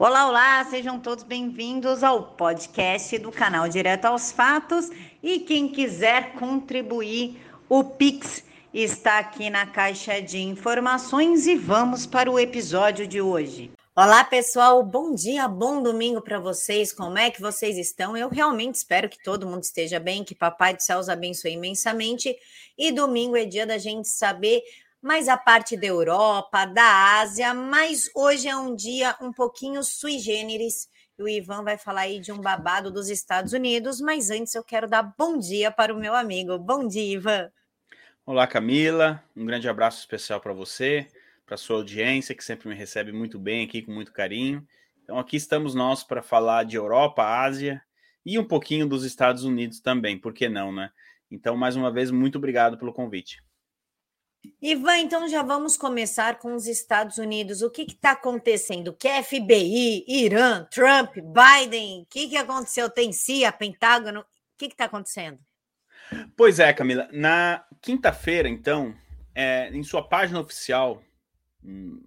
Olá, olá, sejam todos bem-vindos ao podcast do canal Direto aos Fatos. E quem quiser contribuir, o Pix está aqui na caixa de informações e vamos para o episódio de hoje. Olá, pessoal, bom dia, bom domingo para vocês. Como é que vocês estão? Eu realmente espero que todo mundo esteja bem, que Papai do Céu os abençoe imensamente. E domingo é dia da gente saber mais a parte da Europa, da Ásia, mas hoje é um dia um pouquinho sui generis. O Ivan vai falar aí de um babado dos Estados Unidos, mas antes eu quero dar bom dia para o meu amigo. Bom dia, Ivan. Olá, Camila. Um grande abraço especial para você, para sua audiência, que sempre me recebe muito bem aqui, com muito carinho. Então, aqui estamos nós para falar de Europa, Ásia e um pouquinho dos Estados Unidos também, por que não, né? Então, mais uma vez, muito obrigado pelo convite. Ivan, então já vamos começar com os Estados Unidos. O que está acontecendo? Que FBI, Irã, Trump, Biden, o que, que aconteceu? Tem CIA, Pentágono, o que está acontecendo? Pois é, Camila. Na quinta-feira, então, é, em sua página oficial, hum,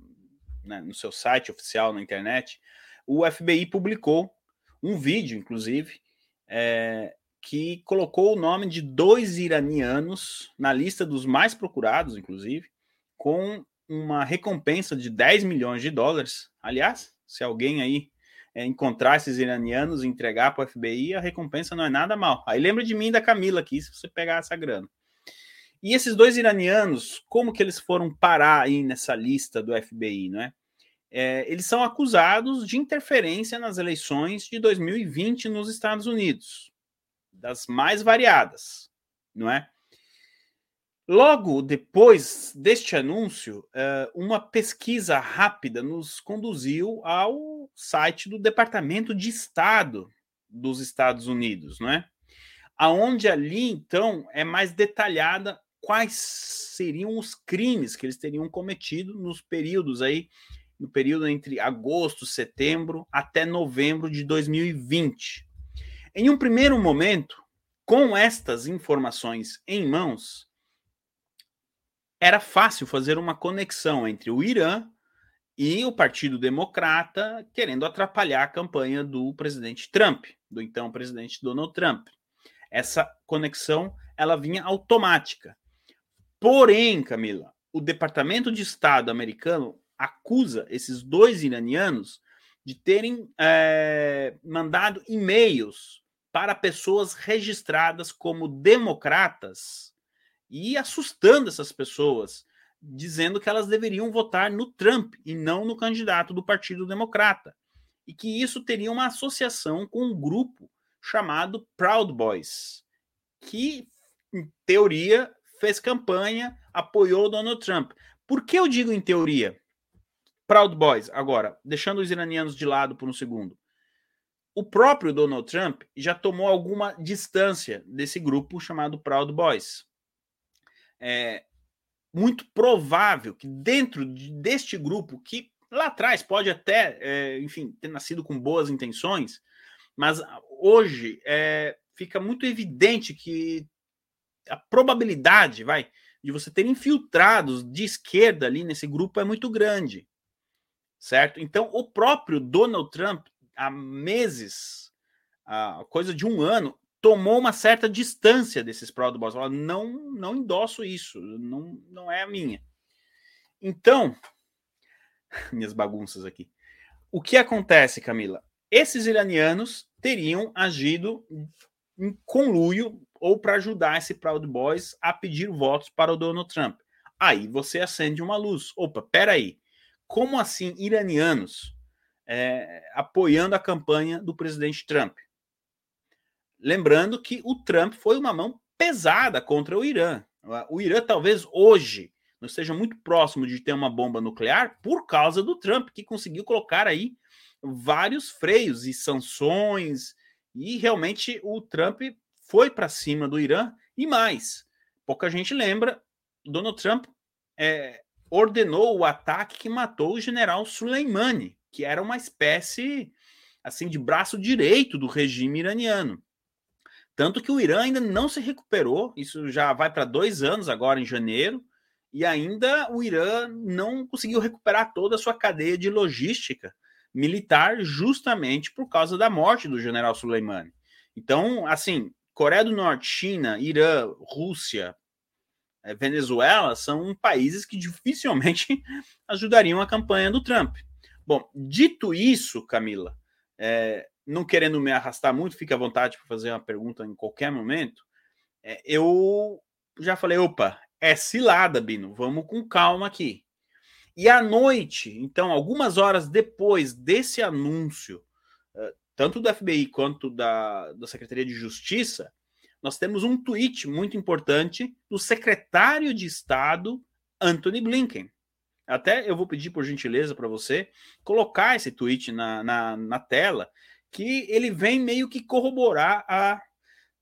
né, no seu site oficial na internet, o FBI publicou um vídeo, inclusive, é, que colocou o nome de dois iranianos na lista dos mais procurados, inclusive, com uma recompensa de 10 milhões de dólares. Aliás, se alguém aí é, encontrar esses iranianos e entregar para o FBI, a recompensa não é nada mal. Aí lembra de mim e da Camila aqui, se você pegar essa grana. E esses dois iranianos, como que eles foram parar aí nessa lista do FBI, não é? é eles são acusados de interferência nas eleições de 2020 nos Estados Unidos das mais variadas, não é? Logo depois deste anúncio, eh, uma pesquisa rápida nos conduziu ao site do Departamento de Estado dos Estados Unidos, não é? Aonde ali então é mais detalhada quais seriam os crimes que eles teriam cometido nos períodos aí, no período entre agosto, setembro até novembro de 2020. Em um primeiro momento, com estas informações em mãos, era fácil fazer uma conexão entre o Irã e o Partido Democrata querendo atrapalhar a campanha do presidente Trump, do então presidente Donald Trump. Essa conexão ela vinha automática. Porém, Camila, o Departamento de Estado americano acusa esses dois iranianos de terem é, mandado e-mails para pessoas registradas como democratas e assustando essas pessoas, dizendo que elas deveriam votar no Trump e não no candidato do Partido Democrata. E que isso teria uma associação com um grupo chamado Proud Boys, que, em teoria, fez campanha, apoiou Donald Trump. Por que eu digo em teoria? Proud Boys, agora, deixando os iranianos de lado por um segundo o próprio Donald Trump já tomou alguma distância desse grupo chamado Proud Boys. É muito provável que dentro deste grupo, que lá atrás pode até, é, enfim, ter nascido com boas intenções, mas hoje é, fica muito evidente que a probabilidade, vai, de você ter infiltrados de esquerda ali nesse grupo é muito grande, certo? Então, o próprio Donald Trump há meses, há coisa de um ano, tomou uma certa distância desses Proud Boys. Ela não, não endosso isso, não, não é a minha. Então, minhas bagunças aqui. O que acontece, Camila? Esses iranianos teriam agido em conluio ou para ajudar esse Proud Boys a pedir votos para o Donald Trump. Aí você acende uma luz. Opa, peraí. Como assim iranianos é, apoiando a campanha do presidente Trump. Lembrando que o Trump foi uma mão pesada contra o Irã. O Irã talvez hoje não esteja muito próximo de ter uma bomba nuclear por causa do Trump, que conseguiu colocar aí vários freios e sanções, e realmente o Trump foi para cima do Irã e mais. Pouca gente lembra, Donald Trump é, ordenou o ataque que matou o general Soleimani, que era uma espécie assim de braço direito do regime iraniano. Tanto que o Irã ainda não se recuperou, isso já vai para dois anos agora em janeiro, e ainda o Irã não conseguiu recuperar toda a sua cadeia de logística militar justamente por causa da morte do general Soleimani. Então, assim, Coreia do Norte, China, Irã, Rússia, eh, Venezuela são países que dificilmente ajudariam a campanha do Trump. Bom, dito isso, Camila, é, não querendo me arrastar muito, fique à vontade para fazer uma pergunta em qualquer momento. É, eu já falei, opa, é cilada, Bino, vamos com calma aqui. E à noite, então, algumas horas depois desse anúncio, tanto do FBI quanto da, da Secretaria de Justiça, nós temos um tweet muito importante do secretário de Estado, Anthony Blinken. Até eu vou pedir, por gentileza, para você colocar esse tweet na, na, na, tela, que ele vem meio que corroborar a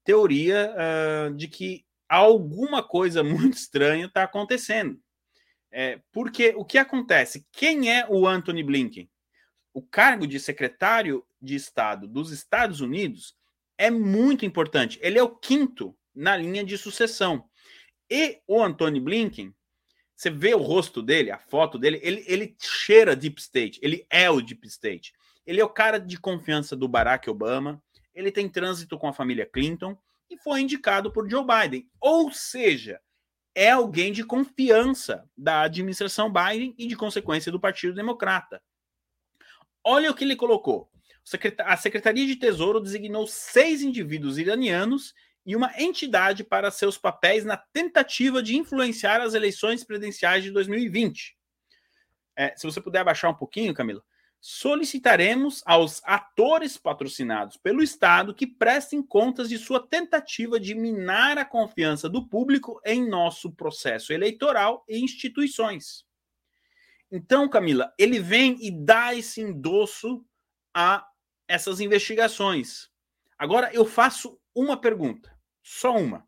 teoria uh, de que alguma coisa muito estranha está acontecendo. É, porque o que acontece? Quem é o Anthony Blinken? O cargo de secretário de Estado dos Estados Unidos é muito importante. Ele é o quinto na linha de sucessão. E o Anthony Blinken, você vê o rosto dele, a foto dele, ele, ele cheira Deep State, ele é o Deep State. Ele é o cara de confiança do Barack Obama, ele tem trânsito com a família Clinton e foi indicado por Joe Biden. Ou seja, é alguém de confiança da administração Biden e, de consequência, do Partido Democrata. Olha o que ele colocou. A Secretaria de Tesouro designou seis indivíduos iranianos e uma entidade para seus papéis na tentativa de influenciar as eleições presidenciais de 2020. É, se você puder abaixar um pouquinho, Camila solicitaremos aos atores patrocinados pelo Estado que prestem contas de sua tentativa de minar a confiança do público em nosso processo eleitoral e instituições. Então, Camila, ele vem e dá esse endosso a essas investigações. Agora, eu faço uma pergunta, só uma.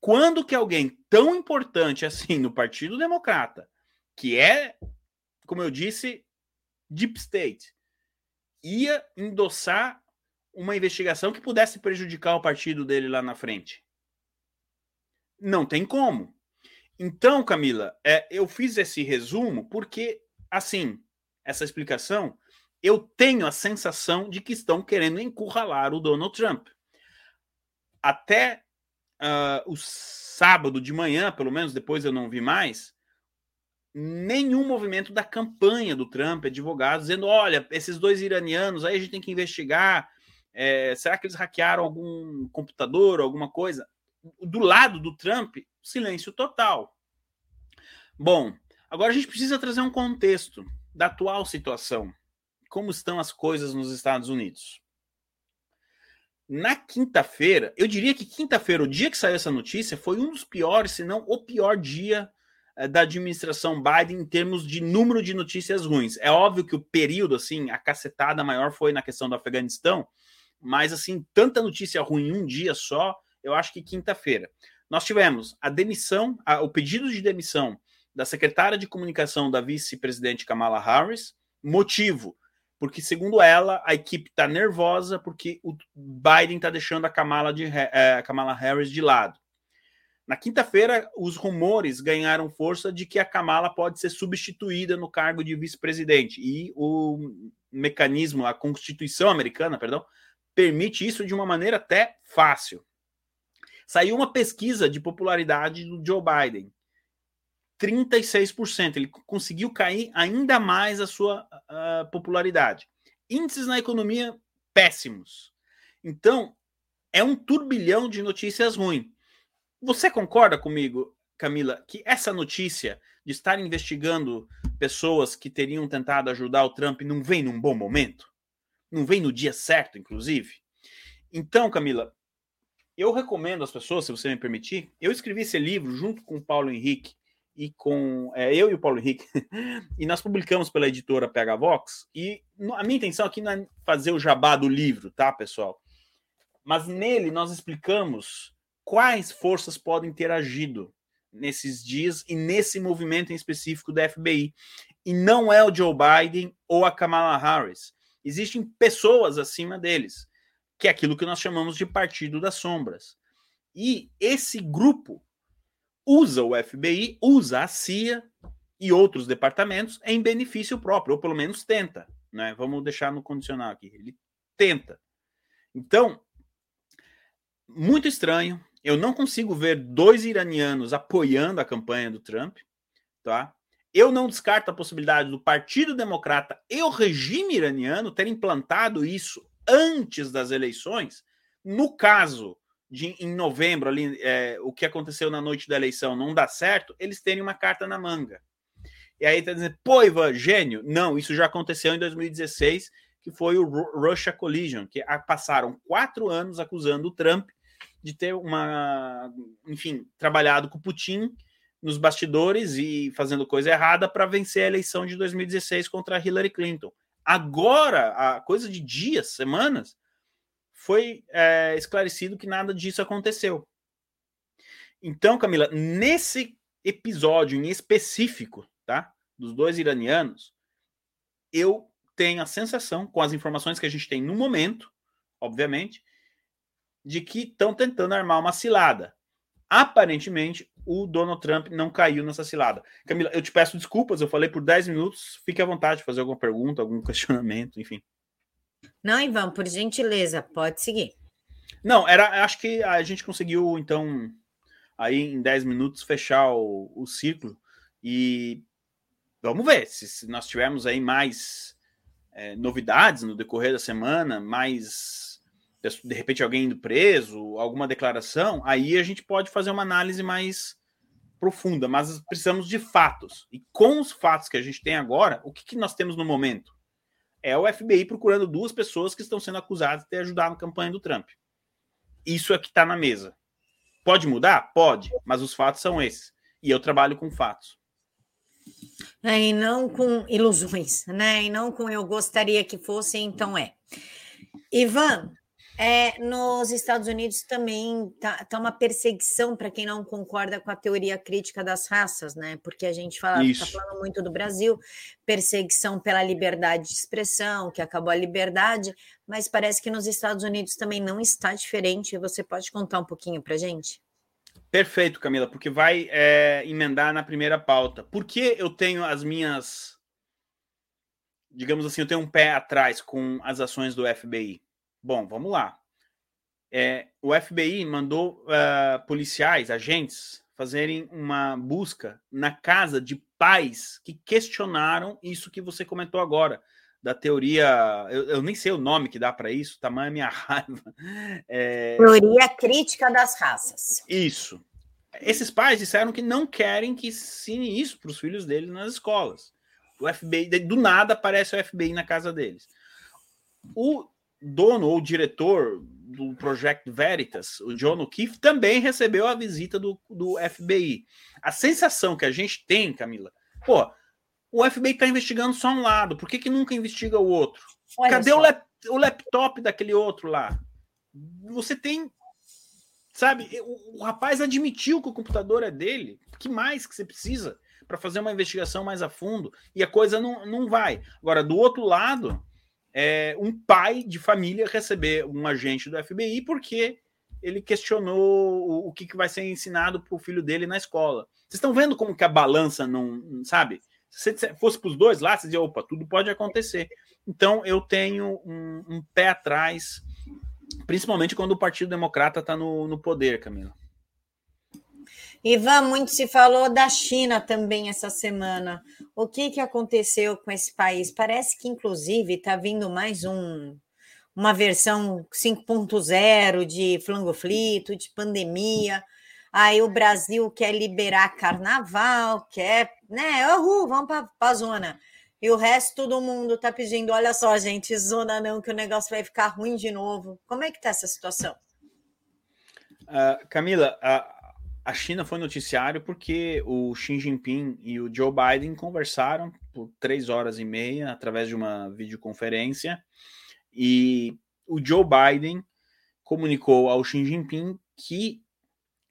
Quando que alguém tão importante assim no Partido Democrata, que é, como eu disse, Deep State ia endossar uma investigação que pudesse prejudicar o partido dele lá na frente. Não tem como. Então, Camila, é, eu fiz esse resumo porque, assim, essa explicação, eu tenho a sensação de que estão querendo encurralar o Donald Trump. Até uh, o sábado de manhã, pelo menos depois eu não vi mais, nenhum movimento da campanha do Trump, advogados, dizendo: olha, esses dois iranianos aí a gente tem que investigar. É, será que eles hackearam algum computador, alguma coisa? Do lado do Trump, silêncio total. Bom, agora a gente precisa trazer um contexto da atual situação. Como estão as coisas nos Estados Unidos? Na quinta-feira, eu diria que quinta-feira, o dia que saiu essa notícia, foi um dos piores, se não o pior dia eh, da administração Biden em termos de número de notícias ruins. É óbvio que o período, assim, a cacetada maior foi na questão do Afeganistão, mas, assim, tanta notícia ruim em um dia só, eu acho que quinta-feira. Nós tivemos a demissão, a, o pedido de demissão da secretária de comunicação da vice-presidente Kamala Harris. Motivo, porque, segundo ela, a equipe está nervosa porque o Biden está deixando a Kamala, de, é, a Kamala Harris de lado. Na quinta-feira, os rumores ganharam força de que a Kamala pode ser substituída no cargo de vice-presidente. E o mecanismo, a Constituição americana, perdão, permite isso de uma maneira até fácil. Saiu uma pesquisa de popularidade do Joe Biden. 36%. Ele conseguiu cair ainda mais a sua uh, popularidade. Índices na economia péssimos. Então, é um turbilhão de notícias ruins. Você concorda comigo, Camila, que essa notícia de estar investigando pessoas que teriam tentado ajudar o Trump não vem num bom momento? Não vem no dia certo, inclusive? Então, Camila, eu recomendo às pessoas, se você me permitir, eu escrevi esse livro junto com o Paulo Henrique e com é, eu e o Paulo Henrique, e nós publicamos pela editora PH Vox, e a minha intenção aqui não é fazer o jabá do livro, tá, pessoal? Mas nele nós explicamos quais forças podem ter agido nesses dias e nesse movimento em específico da FBI. E não é o Joe Biden ou a Kamala Harris. Existem pessoas acima deles, que é aquilo que nós chamamos de Partido das Sombras. E esse grupo usa o FBI, usa a CIA e outros departamentos em benefício próprio, ou pelo menos tenta. né? Vamos deixar no condicional aqui. Ele tenta. Então, muito estranho. Eu não consigo ver dois iranianos apoiando a campanha do Trump, tá? Eu não descarto a possibilidade do Partido Democrata e o regime iraniano terem implantado isso antes das eleições. No caso de em novembro, ali, é, o que aconteceu na noite da eleição não dá certo, eles terem uma carta na manga. E aí tá dizendo, pô, Ivan, gênio. Não, isso já aconteceu em 2016, que foi o Russia Collision, que passaram quatro anos acusando o Trump de ter uma, enfim, trabalhado com Putin nos bastidores e fazendo coisa errada para vencer a eleição de 2016 contra Hillary Clinton. Agora, a coisa de dias, semanas, foi é, esclarecido que nada disso aconteceu. Então, Camila, nesse episódio em específico, tá, dos dois iranianos, eu tenho a sensação, com as informações que a gente tem no momento, obviamente, de que estão tentando armar uma cilada. Aparentemente, o Donald Trump não caiu nessa cilada. Camila, eu te peço desculpas, eu falei por 10 minutos. Fique à vontade de fazer alguma pergunta, algum questionamento, enfim. Não, Ivan, por gentileza, pode seguir. Não, era, acho que a gente conseguiu, então, aí em 10 minutos, fechar o, o ciclo. E vamos ver se, se nós tivermos aí mais é, novidades no decorrer da semana, mais de repente alguém indo preso, alguma declaração, aí a gente pode fazer uma análise mais profunda, mas precisamos de fatos. E com os fatos que a gente tem agora, o que, que nós temos no momento? É o FBI procurando duas pessoas que estão sendo acusadas de ter ajudado na campanha do Trump. Isso é que está na mesa. Pode mudar? Pode, mas os fatos são esses. E eu trabalho com fatos. É, e não com ilusões, né? E não com eu gostaria que fosse, então é. Ivan, é, nos Estados Unidos também tá, tá uma perseguição para quem não concorda com a teoria crítica das raças, né? Porque a gente fala, está falando muito do Brasil, perseguição pela liberdade de expressão, que acabou a liberdade, mas parece que nos Estados Unidos também não está diferente. Você pode contar um pouquinho para gente? Perfeito, Camila, porque vai é, emendar na primeira pauta. Por que eu tenho as minhas. Digamos assim, eu tenho um pé atrás com as ações do FBI? Bom, vamos lá. É, o FBI mandou uh, policiais, agentes, fazerem uma busca na casa de pais que questionaram isso que você comentou agora, da teoria. Eu, eu nem sei o nome que dá para isso, tamanha é minha raiva. É... Teoria crítica das raças. Isso. Esses pais disseram que não querem que ensine isso para os filhos deles nas escolas. O FBI, do nada, aparece o FBI na casa deles. O dono ou diretor do Project Veritas, o John O'Keefe, também recebeu a visita do, do FBI. A sensação que a gente tem, Camila, pô, o FBI está investigando só um lado, por que, que nunca investiga o outro? Olha Cadê o, lap, o laptop daquele outro lá? Você tem. Sabe, o, o rapaz admitiu que o computador é dele. O que mais que você precisa para fazer uma investigação mais a fundo? E a coisa não, não vai. Agora, do outro lado, é, um pai de família receber um agente do FBI porque ele questionou o, o que, que vai ser ensinado para o filho dele na escola. Vocês estão vendo como que a balança não, sabe? Se fosse para os dois lá, você dizia, opa, tudo pode acontecer. Então eu tenho um, um pé atrás, principalmente quando o Partido Democrata está no, no poder, Camila. Ivan, muito se falou da China também essa semana. O que, que aconteceu com esse país? Parece que, inclusive, está vindo mais um, uma versão 5.0 de flangoflito, de pandemia. Aí o Brasil quer liberar carnaval, quer, né? Uhul, vamos para a zona. E o resto do mundo está pedindo: olha só, gente, zona não, que o negócio vai ficar ruim de novo. Como é que está essa situação? Uh, Camila, uh a China foi noticiário porque o Xi Jinping e o Joe Biden conversaram por três horas e meia através de uma videoconferência e o Joe Biden comunicou ao Xi Jinping que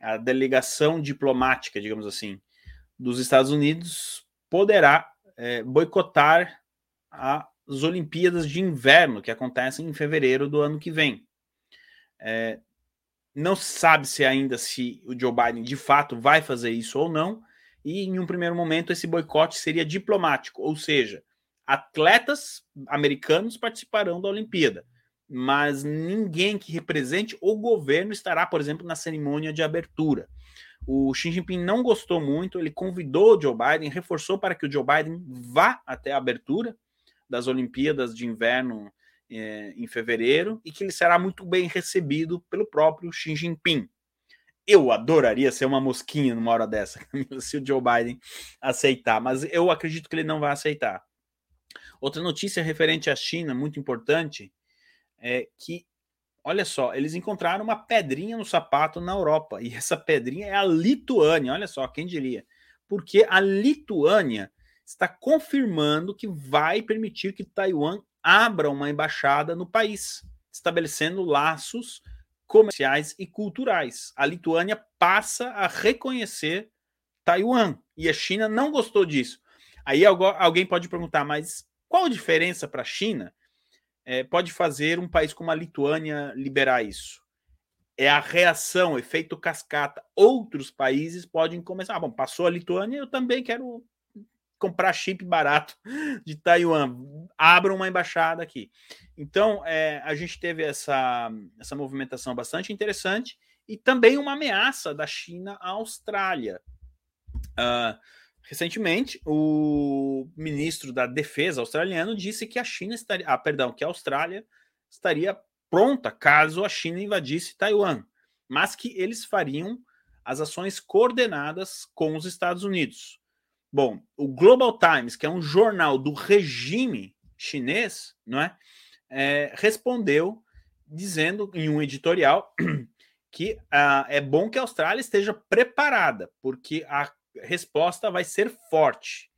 a delegação diplomática, digamos assim, dos Estados Unidos poderá é, boicotar as Olimpíadas de Inverno que acontecem em fevereiro do ano que vem. É, não sabe se ainda se o Joe Biden de fato vai fazer isso ou não. E em um primeiro momento esse boicote seria diplomático, ou seja, atletas americanos participarão da Olimpíada, mas ninguém que represente o governo estará, por exemplo, na cerimônia de abertura. O Xi Jinping não gostou muito, ele convidou o Joe Biden, reforçou para que o Joe Biden vá até a abertura das Olimpíadas de Inverno é, em fevereiro e que ele será muito bem recebido pelo próprio Xi Jinping. Eu adoraria ser uma mosquinha numa hora dessa, se o Joe Biden aceitar, mas eu acredito que ele não vai aceitar. Outra notícia referente à China, muito importante, é que, olha só, eles encontraram uma pedrinha no sapato na Europa, e essa pedrinha é a Lituânia, olha só, quem diria? Porque a Lituânia está confirmando que vai permitir que Taiwan abra uma embaixada no país, estabelecendo laços comerciais e culturais. A Lituânia passa a reconhecer Taiwan e a China não gostou disso. Aí alguém pode perguntar, mas qual a diferença para a China é, pode fazer um país como a Lituânia liberar isso? É a reação, efeito cascata. Outros países podem começar. Ah, bom, passou a Lituânia, eu também quero comprar chip barato de Taiwan. Abram uma embaixada aqui. Então, é, a gente teve essa, essa movimentação bastante interessante e também uma ameaça da China à Austrália. Uh, recentemente, o ministro da Defesa australiano disse que a China estaria, ah, perdão, que a Austrália estaria pronta caso a China invadisse Taiwan, mas que eles fariam as ações coordenadas com os Estados Unidos. Bom, o Global Times, que é um jornal do regime chinês, não é, é respondeu dizendo em um editorial que ah, é bom que a Austrália esteja preparada, porque a resposta vai ser forte.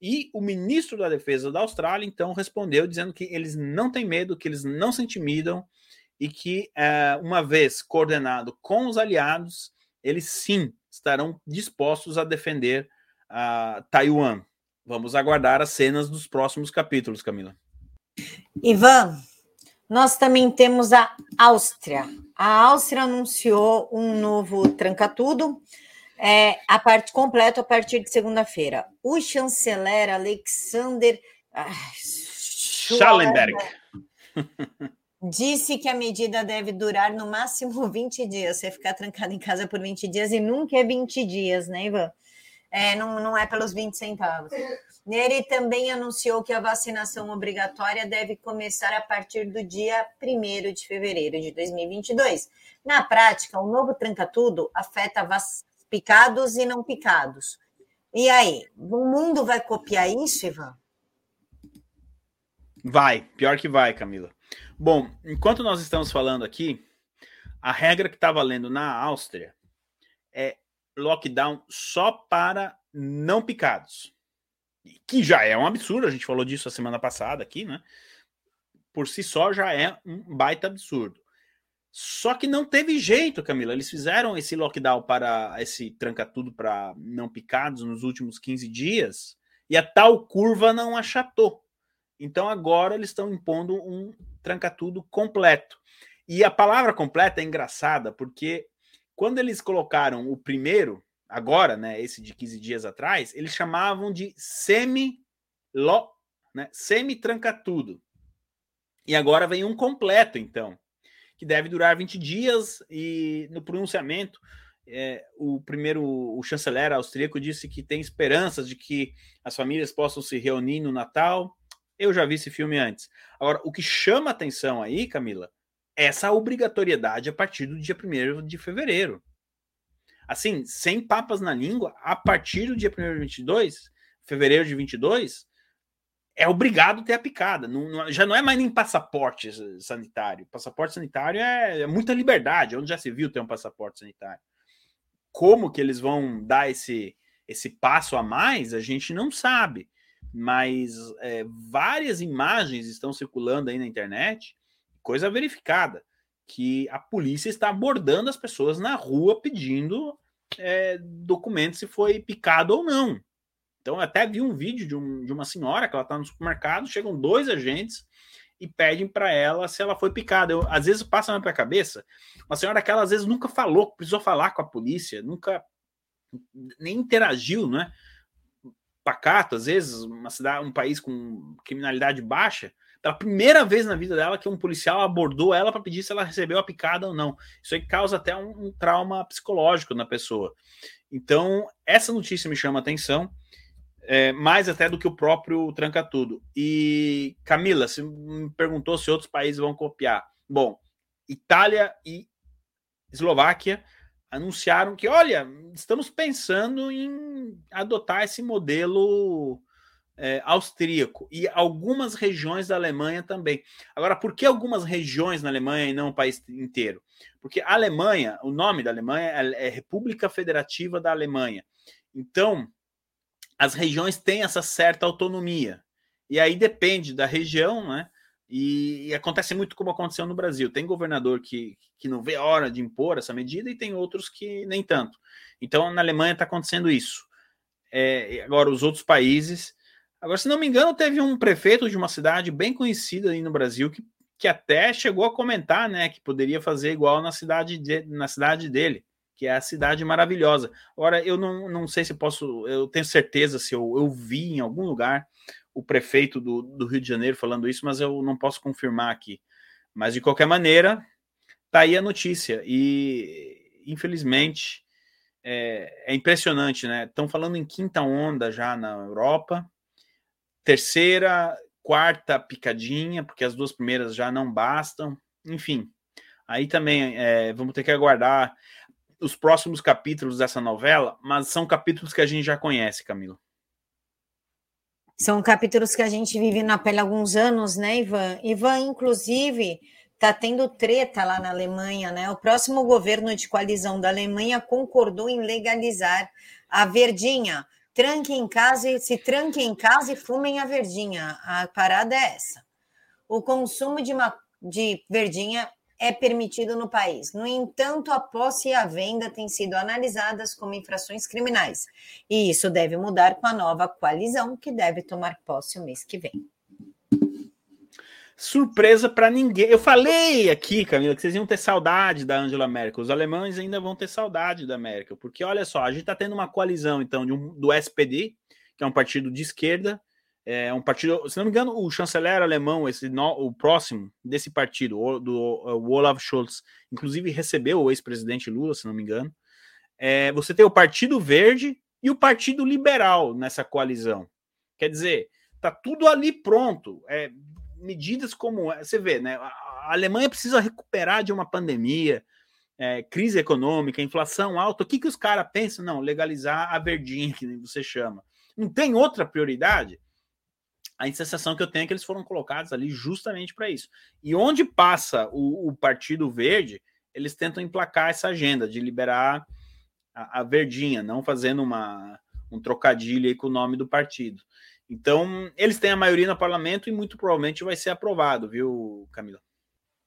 E o ministro da Defesa da Austrália, então, respondeu dizendo que eles não têm medo, que eles não se intimidam e que, eh, uma vez coordenado com os aliados, eles sim estarão dispostos a defender a Taiwan. Vamos aguardar as cenas dos próximos capítulos, Camila. Ivan, nós também temos a Áustria. A Áustria anunciou um novo tranca-tudo, é, a parte completa a partir de segunda-feira. O chanceler Alexander ah, Schallenberg disse que a medida deve durar no máximo 20 dias. Você ficar trancado em casa por 20 dias e nunca é 20 dias, né, Ivan? É, não, não é pelos 20 centavos. Ele também anunciou que a vacinação obrigatória deve começar a partir do dia 1 de fevereiro de 2022. Na prática, o novo tranca-tudo afeta picados e não picados. E aí, o mundo vai copiar isso, Ivan? Vai, pior que vai, Camila. Bom, enquanto nós estamos falando aqui, a regra que está valendo na Áustria é lockdown só para não picados. Que já é um absurdo, a gente falou disso a semana passada aqui, né? Por si só já é um baita absurdo. Só que não teve jeito, Camila. Eles fizeram esse lockdown para esse tranca tudo para não picados nos últimos 15 dias e a tal curva não achatou. Então agora eles estão impondo um tranca tudo completo. E a palavra completa é engraçada porque quando eles colocaram o primeiro, agora, né, esse de 15 dias atrás, eles chamavam de semi lo, né, semi tranca tudo. E agora vem um completo, então, que deve durar 20 dias e no pronunciamento é, o primeiro, o chanceler austríaco disse que tem esperanças de que as famílias possam se reunir no Natal. Eu já vi esse filme antes. Agora, o que chama atenção aí, Camila, essa obrigatoriedade a partir do dia 1 de fevereiro. Assim, sem papas na língua, a partir do dia 1 de 22, fevereiro de 22, é obrigado ter a picada. Não, não, já não é mais nem passaporte sanitário. Passaporte sanitário é, é, muita liberdade. Onde já se viu ter um passaporte sanitário? Como que eles vão dar esse, esse passo a mais, a gente não sabe. Mas é, várias imagens estão circulando aí na internet coisa verificada, que a polícia está abordando as pessoas na rua pedindo é, documentos se foi picado ou não. Então, eu até vi um vídeo de, um, de uma senhora que ela está no supermercado, chegam dois agentes e pedem para ela se ela foi picada. Eu, às vezes passa na minha cabeça, uma senhora que ela às vezes nunca falou, precisou falar com a polícia, nunca nem interagiu, né? pacato, às vezes, uma cidade, um país com criminalidade baixa, pela primeira vez na vida dela que um policial abordou ela para pedir se ela recebeu a picada ou não. Isso aí causa até um, um trauma psicológico na pessoa. Então, essa notícia me chama a atenção, é, mais até do que o próprio Tranca Tudo. E, Camila, você me perguntou se outros países vão copiar. Bom, Itália e Eslováquia anunciaram que, olha, estamos pensando em adotar esse modelo é, austríaco e algumas regiões da Alemanha também. Agora, por que algumas regiões na Alemanha e não o país inteiro? Porque a Alemanha, o nome da Alemanha é, é República Federativa da Alemanha. Então, as regiões têm essa certa autonomia. E aí depende da região, né? E, e, acontece muito como aconteceu no Brasil. Tem governador que, que não vê a hora de impor essa medida e tem outros que nem tanto. Então, na Alemanha está acontecendo isso. É, agora, os outros países. Agora, se não me engano, teve um prefeito de uma cidade bem conhecida aí no Brasil que, que até chegou a comentar né, que poderia fazer igual na cidade, de, na cidade dele, que é a cidade maravilhosa. Agora, eu não, não sei se posso, eu tenho certeza se eu, eu vi em algum lugar o prefeito do, do Rio de Janeiro falando isso, mas eu não posso confirmar aqui. Mas de qualquer maneira, tá aí a notícia. E infelizmente é, é impressionante, né? Estão falando em quinta onda já na Europa, terceira, quarta picadinha, porque as duas primeiras já não bastam. Enfim, aí também é, vamos ter que aguardar os próximos capítulos dessa novela, mas são capítulos que a gente já conhece, Camila. São capítulos que a gente vive na pele há alguns anos, né, Ivan? Ivan, inclusive, está tendo treta lá na Alemanha, né? O próximo governo de coalizão da Alemanha concordou em legalizar a verdinha. Tranque em casa se tranque em casa e fumem a verdinha. A parada é essa. O consumo de, uma, de verdinha é permitido no país. No entanto, a posse e a venda têm sido analisadas como infrações criminais. E isso deve mudar com a nova coalizão, que deve tomar posse o mês que vem. Surpresa para ninguém. Eu falei aqui, Camila, que vocês iam ter saudade da Angela Merkel. Os alemães ainda vão ter saudade da Merkel, porque olha só, a gente está tendo uma coalizão então um, do SPD, que é um partido de esquerda, é um partido, se não me engano, o chanceler alemão, esse no, o próximo desse partido, o, do o Olaf Scholz, inclusive recebeu o ex-presidente Lula, se não me engano. É, você tem o Partido Verde e o Partido Liberal nessa coalizão. Quer dizer, tá tudo ali pronto. É, medidas como você vê, né? A Alemanha precisa recuperar de uma pandemia, é, crise econômica, inflação alta. O que, que os caras pensam? Não, legalizar a verdinha, que você chama. Não tem outra prioridade? a sensação que eu tenho é que eles foram colocados ali justamente para isso. E onde passa o, o, Partido Verde, eles tentam emplacar essa agenda de liberar a, a verdinha, não fazendo uma, um trocadilho aí com o nome do partido. Então, eles têm a maioria no parlamento e muito provavelmente vai ser aprovado, viu, Camila?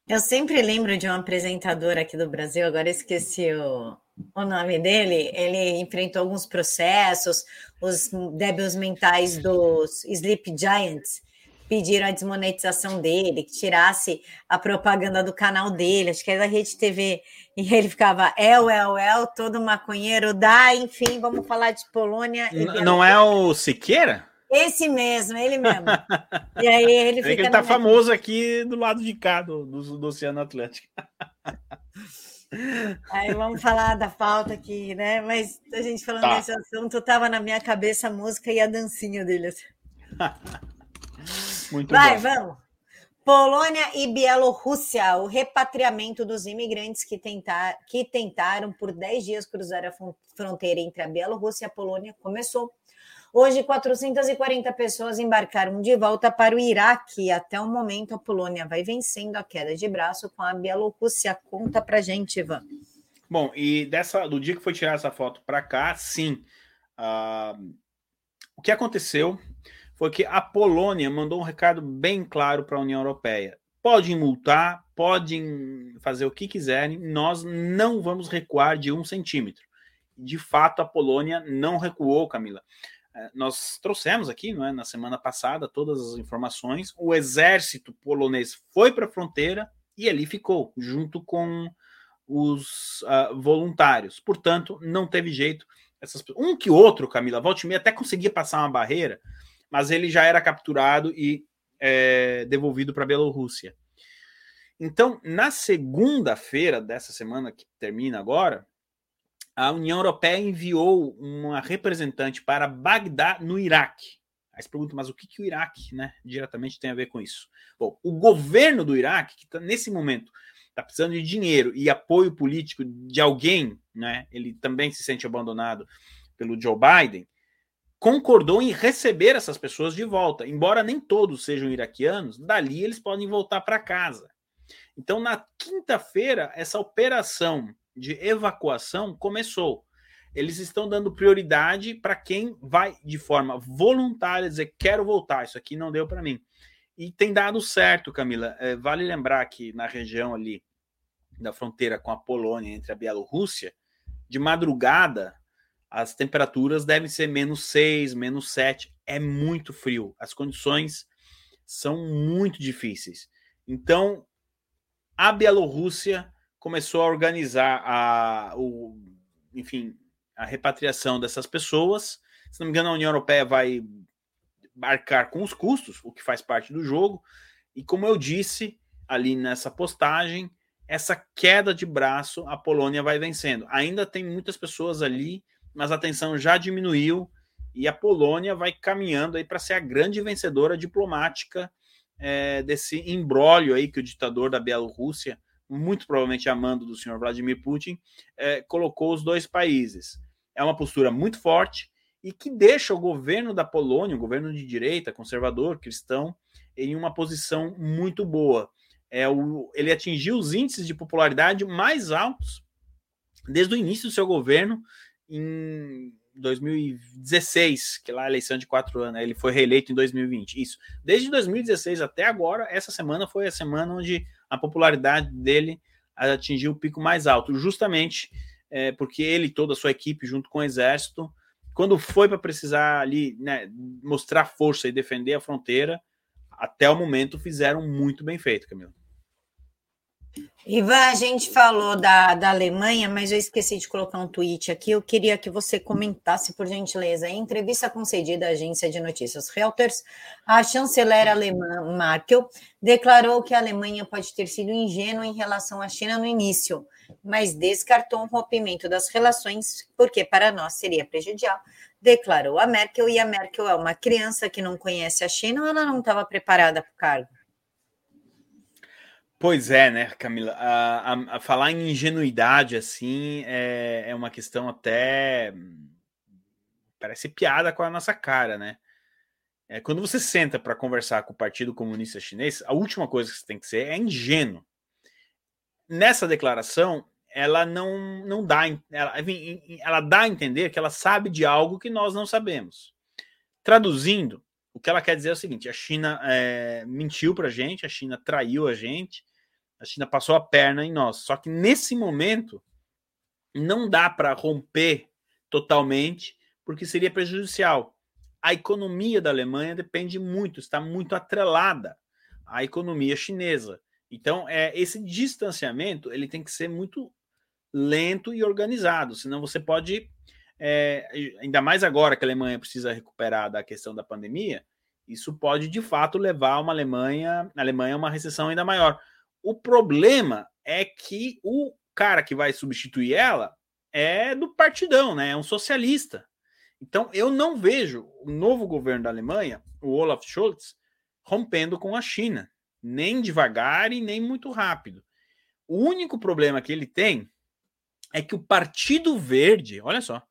Eu sempre lembro de um apresentador aqui do Brasil, agora esqueci o, o nome dele, ele enfrentou alguns processos, os débeis mentais dos Sleep Giants pediram a desmonetização dele, que tirasse a propaganda do canal dele, acho que é da Rede TV, e ele ficava El, El, El, todo maconheiro, dá, enfim, vamos falar de Polônia. Não é o Siqueira? Esse mesmo, ele mesmo. E aí ele é fica. ele tá famoso aqui do lado de cá do, do, do Oceano Atlântico. Aí vamos falar da falta aqui, né? Mas a gente falando tá. desse assunto, tava na minha cabeça a música e a dancinha deles. Muito Vai, bom. vamos. Polônia e Bielorrússia, o repatriamento dos imigrantes que, tentar, que tentaram por 10 dias cruzar a fronteira entre a Bielorrússia e a Polônia começou. Hoje, 440 pessoas embarcaram de volta para o Iraque. Até o momento, a Polônia vai vencendo a queda de braço com a Bielorrússia. Conta para gente, Ivan. Bom, e dessa, do dia que foi tirar essa foto para cá, sim. Uh, o que aconteceu foi que a Polônia mandou um recado bem claro para a União Europeia. Podem multar, podem fazer o que quiserem, nós não vamos recuar de um centímetro. De fato, a Polônia não recuou, Camila. É, nós trouxemos aqui não é, na semana passada todas as informações. O exército polonês foi para a fronteira e ali ficou, junto com os uh, voluntários. Portanto, não teve jeito. essas, um que outro, Camila, Valtimir até conseguia passar uma barreira, mas ele já era capturado e é, devolvido para a Bielorrússia. Então, na segunda-feira dessa semana que termina agora, a União Europeia enviou uma representante para Bagdá, no Iraque. Aí você pergunta, mas o que, que o Iraque né, diretamente tem a ver com isso? Bom, o governo do Iraque, que tá, nesse momento está precisando de dinheiro e apoio político de alguém, né, ele também se sente abandonado pelo Joe Biden, concordou em receber essas pessoas de volta. Embora nem todos sejam iraquianos, dali eles podem voltar para casa. Então, na quinta-feira, essa operação de evacuação começou. Eles estão dando prioridade para quem vai de forma voluntária dizer: quero voltar, isso aqui não deu para mim. E tem dado certo, Camila. É, vale lembrar que na região ali da fronteira com a Polônia, entre a Bielorrússia, de madrugada, as temperaturas devem ser menos 6, menos 7. É muito frio. As condições são muito difíceis. Então, a Bielorrússia começou a organizar a, o, enfim, a repatriação dessas pessoas. Se não me engano, a União Europeia vai marcar com os custos, o que faz parte do jogo. E como eu disse ali nessa postagem, essa queda de braço a Polônia vai vencendo. Ainda tem muitas pessoas ali, mas a tensão já diminuiu e a Polônia vai caminhando aí para ser a grande vencedora diplomática é, desse imbróglio aí que o ditador da Bielorrússia, muito provavelmente amando do senhor Vladimir Putin, é, colocou os dois países. É uma postura muito forte e que deixa o governo da Polônia, um governo de direita, conservador, cristão, em uma posição muito boa. É o, ele atingiu os índices de popularidade mais altos desde o início do seu governo em 2016, que lá a eleição de quatro anos, ele foi reeleito em 2020. Isso. Desde 2016 até agora, essa semana foi a semana onde a popularidade dele atingiu o pico mais alto, justamente é, porque ele toda a sua equipe, junto com o exército, quando foi para precisar ali né, mostrar força e defender a fronteira, até o momento fizeram muito bem feito, Camilo. Ivan, a gente falou da, da Alemanha, mas eu esqueci de colocar um tweet aqui. Eu queria que você comentasse, por gentileza. Em entrevista concedida à agência de notícias Reuters, a chanceler alemã Merkel declarou que a Alemanha pode ter sido ingênua em relação à China no início, mas descartou um rompimento das relações, porque para nós seria prejudicial. Declarou a Merkel, e a Merkel é uma criança que não conhece a China ela não estava preparada para o cargo? Pois é, né, Camila? A, a, a falar em ingenuidade assim é, é, uma questão até parece piada com a nossa cara, né? É, quando você senta para conversar com o Partido Comunista Chinês, a última coisa que você tem que ser é ingênuo. Nessa declaração, ela não, não dá, ela, ela dá a entender que ela sabe de algo que nós não sabemos. Traduzindo, o que ela quer dizer é o seguinte: a China é, mentiu para a gente, a China traiu a gente, a China passou a perna em nós. Só que nesse momento não dá para romper totalmente, porque seria prejudicial. A economia da Alemanha depende muito, está muito atrelada à economia chinesa. Então, é esse distanciamento ele tem que ser muito lento e organizado, senão você pode, é, ainda mais agora que a Alemanha precisa recuperar da questão da pandemia, isso pode de fato levar uma Alemanha, a Alemanha a uma recessão ainda maior. O problema é que o cara que vai substituir ela é do partidão, né? É um socialista. Então eu não vejo o novo governo da Alemanha, o Olaf Scholz, rompendo com a China, nem devagar e nem muito rápido. O único problema que ele tem é que o Partido Verde, olha só,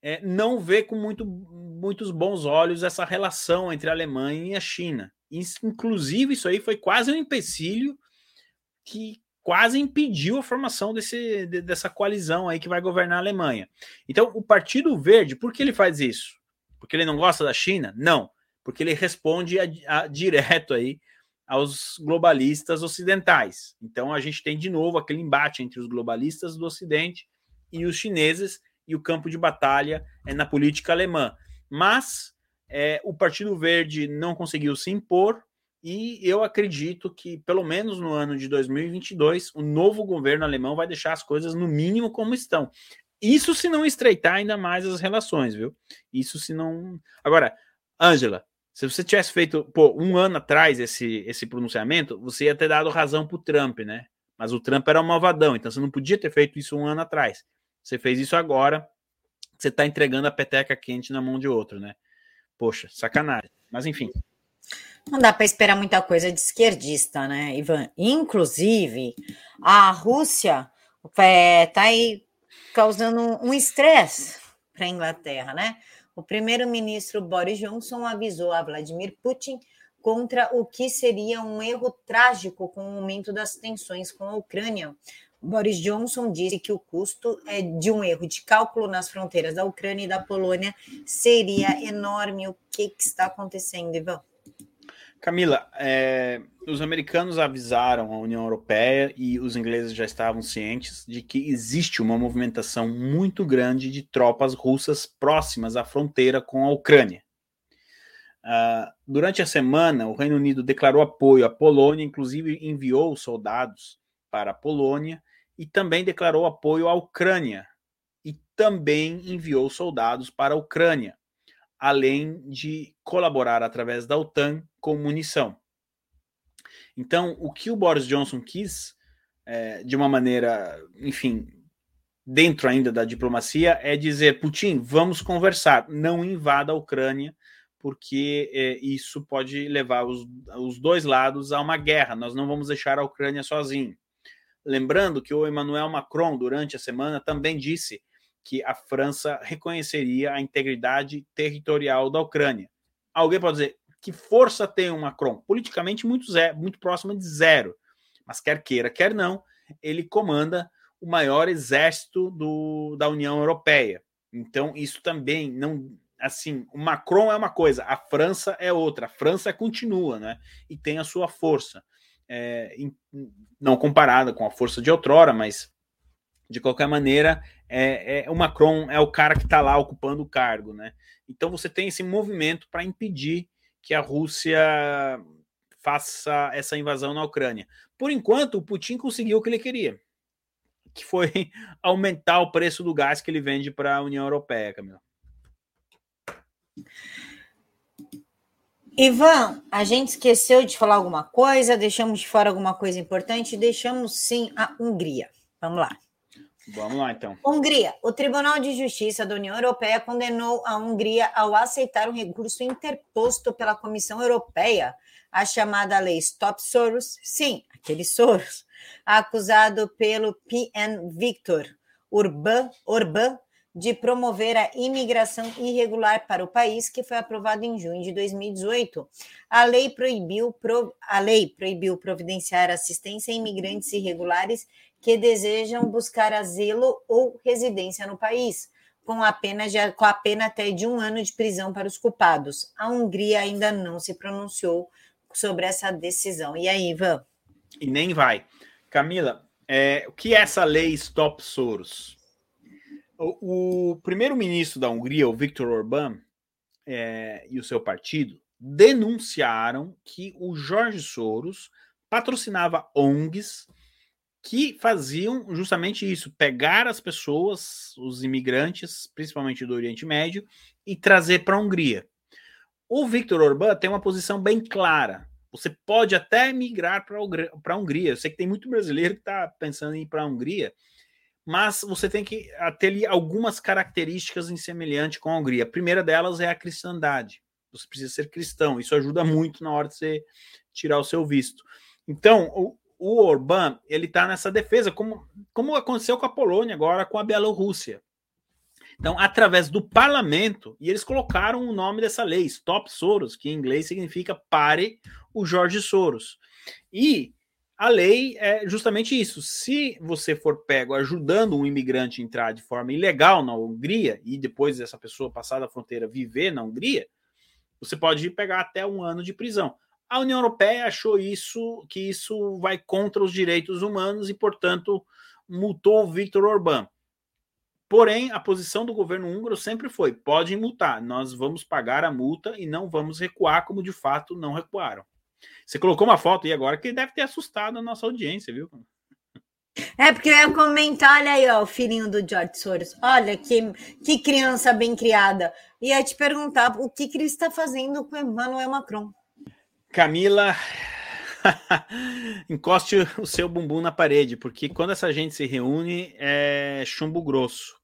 é, não vê com muito, muitos bons olhos essa relação entre a Alemanha e a China. Inclusive, isso aí foi quase um empecilho que quase impediu a formação desse, dessa coalizão aí que vai governar a Alemanha. Então, o Partido Verde, por que ele faz isso? Porque ele não gosta da China? Não, porque ele responde a, a, direto aí aos globalistas ocidentais. Então, a gente tem de novo aquele embate entre os globalistas do Ocidente e os chineses, e o campo de batalha é na política alemã. Mas é, o Partido Verde não conseguiu se impor, e eu acredito que, pelo menos no ano de 2022, o novo governo alemão vai deixar as coisas no mínimo como estão. Isso se não estreitar ainda mais as relações, viu? Isso se não. Agora, Ângela, se você tivesse feito pô, um ano atrás esse, esse pronunciamento, você ia ter dado razão para o Trump, né? Mas o Trump era um malvadão, então você não podia ter feito isso um ano atrás. Você fez isso agora, você está entregando a peteca quente na mão de outro, né? Poxa, sacanagem. Mas enfim. Não dá para esperar muita coisa de esquerdista, né, Ivan? Inclusive, a Rússia está é, tá aí causando um estresse para a Inglaterra, né? O primeiro-ministro Boris Johnson avisou a Vladimir Putin contra o que seria um erro trágico com o aumento das tensões com a Ucrânia. Boris Johnson disse que o custo é de um erro de cálculo nas fronteiras da Ucrânia e da Polônia seria enorme. O que, que está acontecendo, Ivan? Camila, é, os americanos avisaram a União Europeia e os ingleses já estavam cientes de que existe uma movimentação muito grande de tropas russas próximas à fronteira com a Ucrânia. Uh, durante a semana, o Reino Unido declarou apoio à Polônia, inclusive enviou soldados para a Polônia e também declarou apoio à Ucrânia e também enviou soldados para a Ucrânia além de colaborar através da OTAN com munição. Então, o que o Boris Johnson quis, é, de uma maneira, enfim, dentro ainda da diplomacia, é dizer: Putin, vamos conversar, não invada a Ucrânia, porque é, isso pode levar os, os dois lados a uma guerra. Nós não vamos deixar a Ucrânia sozinho. Lembrando que o Emmanuel Macron, durante a semana, também disse que a França reconheceria a integridade territorial da Ucrânia. Alguém pode dizer que força tem o Macron? Politicamente muito, zero, muito próximo de zero. Mas quer queira, quer não, ele comanda o maior exército do, da União Europeia. Então, isso também não. Assim, o Macron é uma coisa, a França é outra. A França continua, né? E tem a sua força. É, não comparada com a força de outrora, mas de qualquer maneira, é, é, o Macron é o cara que está lá ocupando o cargo, né? Então você tem esse movimento para impedir que a Rússia faça essa invasão na Ucrânia. Por enquanto, o Putin conseguiu o que ele queria, que foi aumentar o preço do gás que ele vende para a União Europeia, Camila. Ivan, a gente esqueceu de falar alguma coisa, deixamos de fora alguma coisa importante, deixamos sim a Hungria. Vamos lá. Vamos lá, então. Hungria. O Tribunal de Justiça da União Europeia condenou a Hungria ao aceitar um recurso interposto pela Comissão Europeia, a chamada Lei Stop Soros, sim, aquele Soros, acusado pelo PN Victor Urban, Urban de promover a imigração irregular para o país, que foi aprovado em junho de 2018. A lei proibiu, a lei proibiu providenciar assistência a imigrantes irregulares que desejam buscar asilo ou residência no país, com a pena, de, com a pena até de um ano de prisão para os culpados. A Hungria ainda não se pronunciou sobre essa decisão. E aí, Ivan? E nem vai. Camila, é, o que é essa lei Stop Soros? O, o primeiro-ministro da Hungria, o Viktor Orbán, é, e o seu partido denunciaram que o Jorge Soros patrocinava ONGs que faziam justamente isso: pegar as pessoas, os imigrantes, principalmente do Oriente Médio, e trazer para a Hungria. O Viktor Orbán tem uma posição bem clara. Você pode até migrar para a Hungria. Eu sei que tem muito brasileiro que está pensando em ir para a Hungria, mas você tem que ter ali algumas características em semelhante com a Hungria. A primeira delas é a cristandade. Você precisa ser cristão. Isso ajuda muito na hora de você tirar o seu visto. Então, o Orbán ele está nessa defesa, como, como aconteceu com a Polônia agora com a Bielorrússia. Então, através do parlamento, e eles colocaram o nome dessa lei, Stop Soros, que em inglês significa pare o Jorge Soros. E a lei é justamente isso. Se você for pego ajudando um imigrante a entrar de forma ilegal na Hungria e depois essa pessoa passar da fronteira viver na Hungria, você pode pegar até um ano de prisão. A União Europeia achou isso que isso vai contra os direitos humanos e, portanto, multou Viktor Orbán. Porém, a posição do governo húngaro sempre foi: pode multar, nós vamos pagar a multa e não vamos recuar, como de fato não recuaram. Você colocou uma foto aí agora que deve ter assustado a nossa audiência, viu? É, porque eu ia comentar, olha aí, ó, o filhinho do George Soros. Olha que, que criança bem criada. Ia te perguntar o que, que ele está fazendo com Emmanuel Macron. Camila, encoste o seu bumbum na parede, porque quando essa gente se reúne, é chumbo grosso.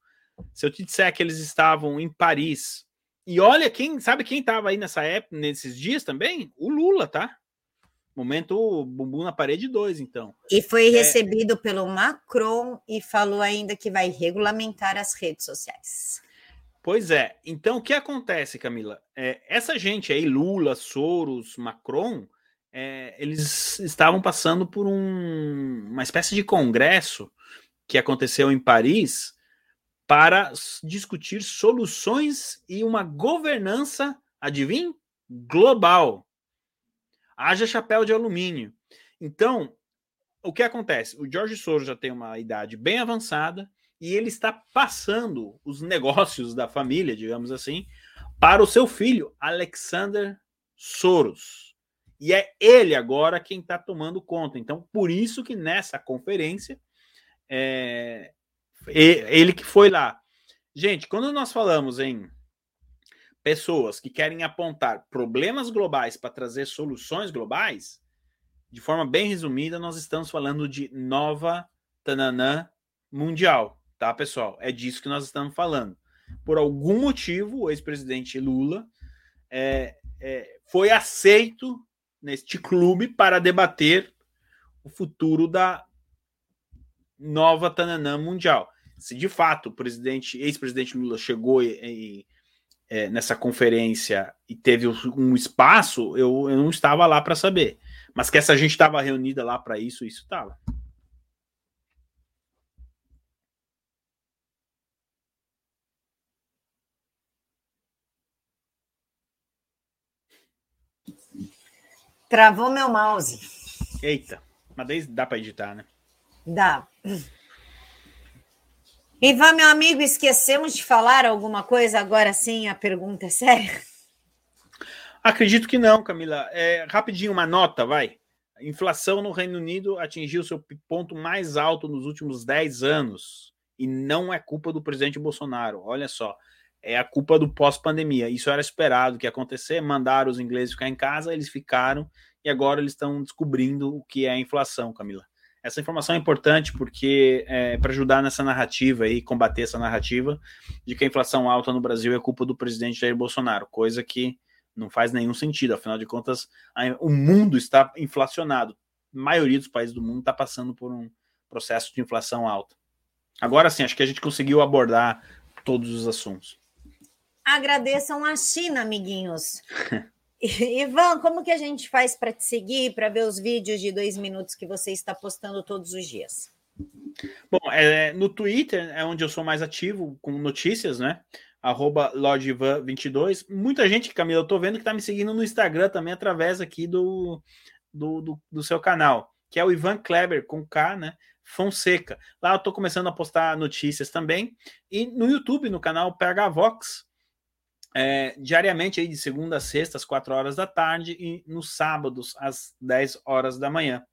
Se eu te disser que eles estavam em Paris, e olha quem, sabe quem estava aí nessa época, nesses dias também? O Lula, tá? Momento bumbum na parede 2, então. E foi é... recebido pelo Macron e falou ainda que vai regulamentar as redes sociais. Pois é. Então, o que acontece, Camila? É, essa gente aí, Lula, Soros, Macron, é, eles estavam passando por um, uma espécie de congresso que aconteceu em Paris para discutir soluções e uma governança, adivinha? Global. Haja chapéu de alumínio. Então, o que acontece? O George Soros já tem uma idade bem avançada e ele está passando os negócios da família, digamos assim, para o seu filho, Alexander Soros. E é ele agora quem está tomando conta. Então, por isso que nessa conferência, é, ele que foi lá. Gente, quando nós falamos em pessoas que querem apontar problemas globais para trazer soluções globais, de forma bem resumida, nós estamos falando de nova tananã mundial, tá, pessoal? É disso que nós estamos falando. Por algum motivo, o ex-presidente Lula é, é, foi aceito neste clube para debater o futuro da nova Tananã mundial. Se de fato o presidente, ex-presidente Lula chegou e, e, é, nessa conferência e teve um espaço, eu, eu não estava lá para saber. Mas que essa gente estava reunida lá para isso, isso estava. Travou meu mouse. Eita, mas daí dá para editar, né? Dá. Ivan, meu amigo, esquecemos de falar alguma coisa agora sim? A pergunta é séria? Acredito que não, Camila. É, rapidinho, uma nota, vai. A inflação no Reino Unido atingiu seu ponto mais alto nos últimos 10 anos. E não é culpa do presidente Bolsonaro. Olha só é a culpa do pós-pandemia. Isso era esperado que ia acontecer, mandaram os ingleses ficar em casa, eles ficaram e agora eles estão descobrindo o que é a inflação, Camila. Essa informação é importante porque é para ajudar nessa narrativa e combater essa narrativa de que a inflação alta no Brasil é culpa do presidente Jair Bolsonaro, coisa que não faz nenhum sentido. Afinal de contas, a, o mundo está inflacionado. A maioria dos países do mundo está passando por um processo de inflação alta. Agora sim, acho que a gente conseguiu abordar todos os assuntos. Agradeçam a China, amiguinhos. Ivan, como que a gente faz para te seguir, para ver os vídeos de dois minutos que você está postando todos os dias? Bom, é, no Twitter é onde eu sou mais ativo com notícias, né? Arroba LordIvan22. Muita gente, Camila, eu tô vendo que tá me seguindo no Instagram também através aqui do, do, do, do seu canal, que é o Ivan Kleber, com K, né? Fonseca. Lá eu tô começando a postar notícias também. E no YouTube, no canal PH Vox, é, diariamente, aí, de segunda a sexta, às 4 horas da tarde, e nos sábados, às 10 horas da manhã.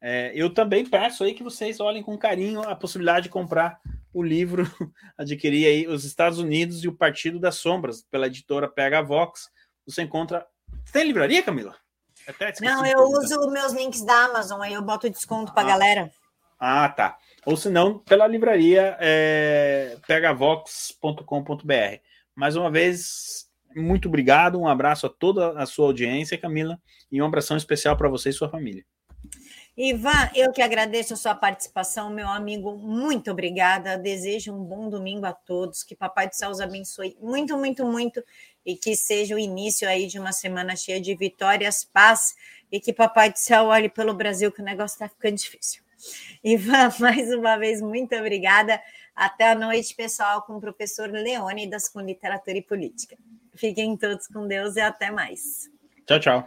É, eu também peço aí que vocês olhem com carinho a possibilidade de comprar o livro, adquirir aí Os Estados Unidos e o Partido das Sombras, pela editora PH Vox. Você encontra. Você tem livraria, Camila? Não, eu uso meus links da Amazon, aí eu boto desconto para ah. galera. Ah, tá. Ou se não, pela livraria é, phvox.com.br. Mais uma vez, muito obrigado, um abraço a toda a sua audiência, Camila, e um abração especial para você e sua família. Ivan, eu que agradeço a sua participação, meu amigo, muito obrigada. Desejo um bom domingo a todos, que Papai do Céu os abençoe muito, muito, muito, e que seja o início aí de uma semana cheia de vitórias, paz, e que Papai do Céu olhe pelo Brasil, que o negócio está ficando difícil. Ivan, mais uma vez, muito obrigada. Até a noite, pessoal, com o professor Leônidas com Literatura e Política. Fiquem todos com Deus e até mais. Tchau, tchau.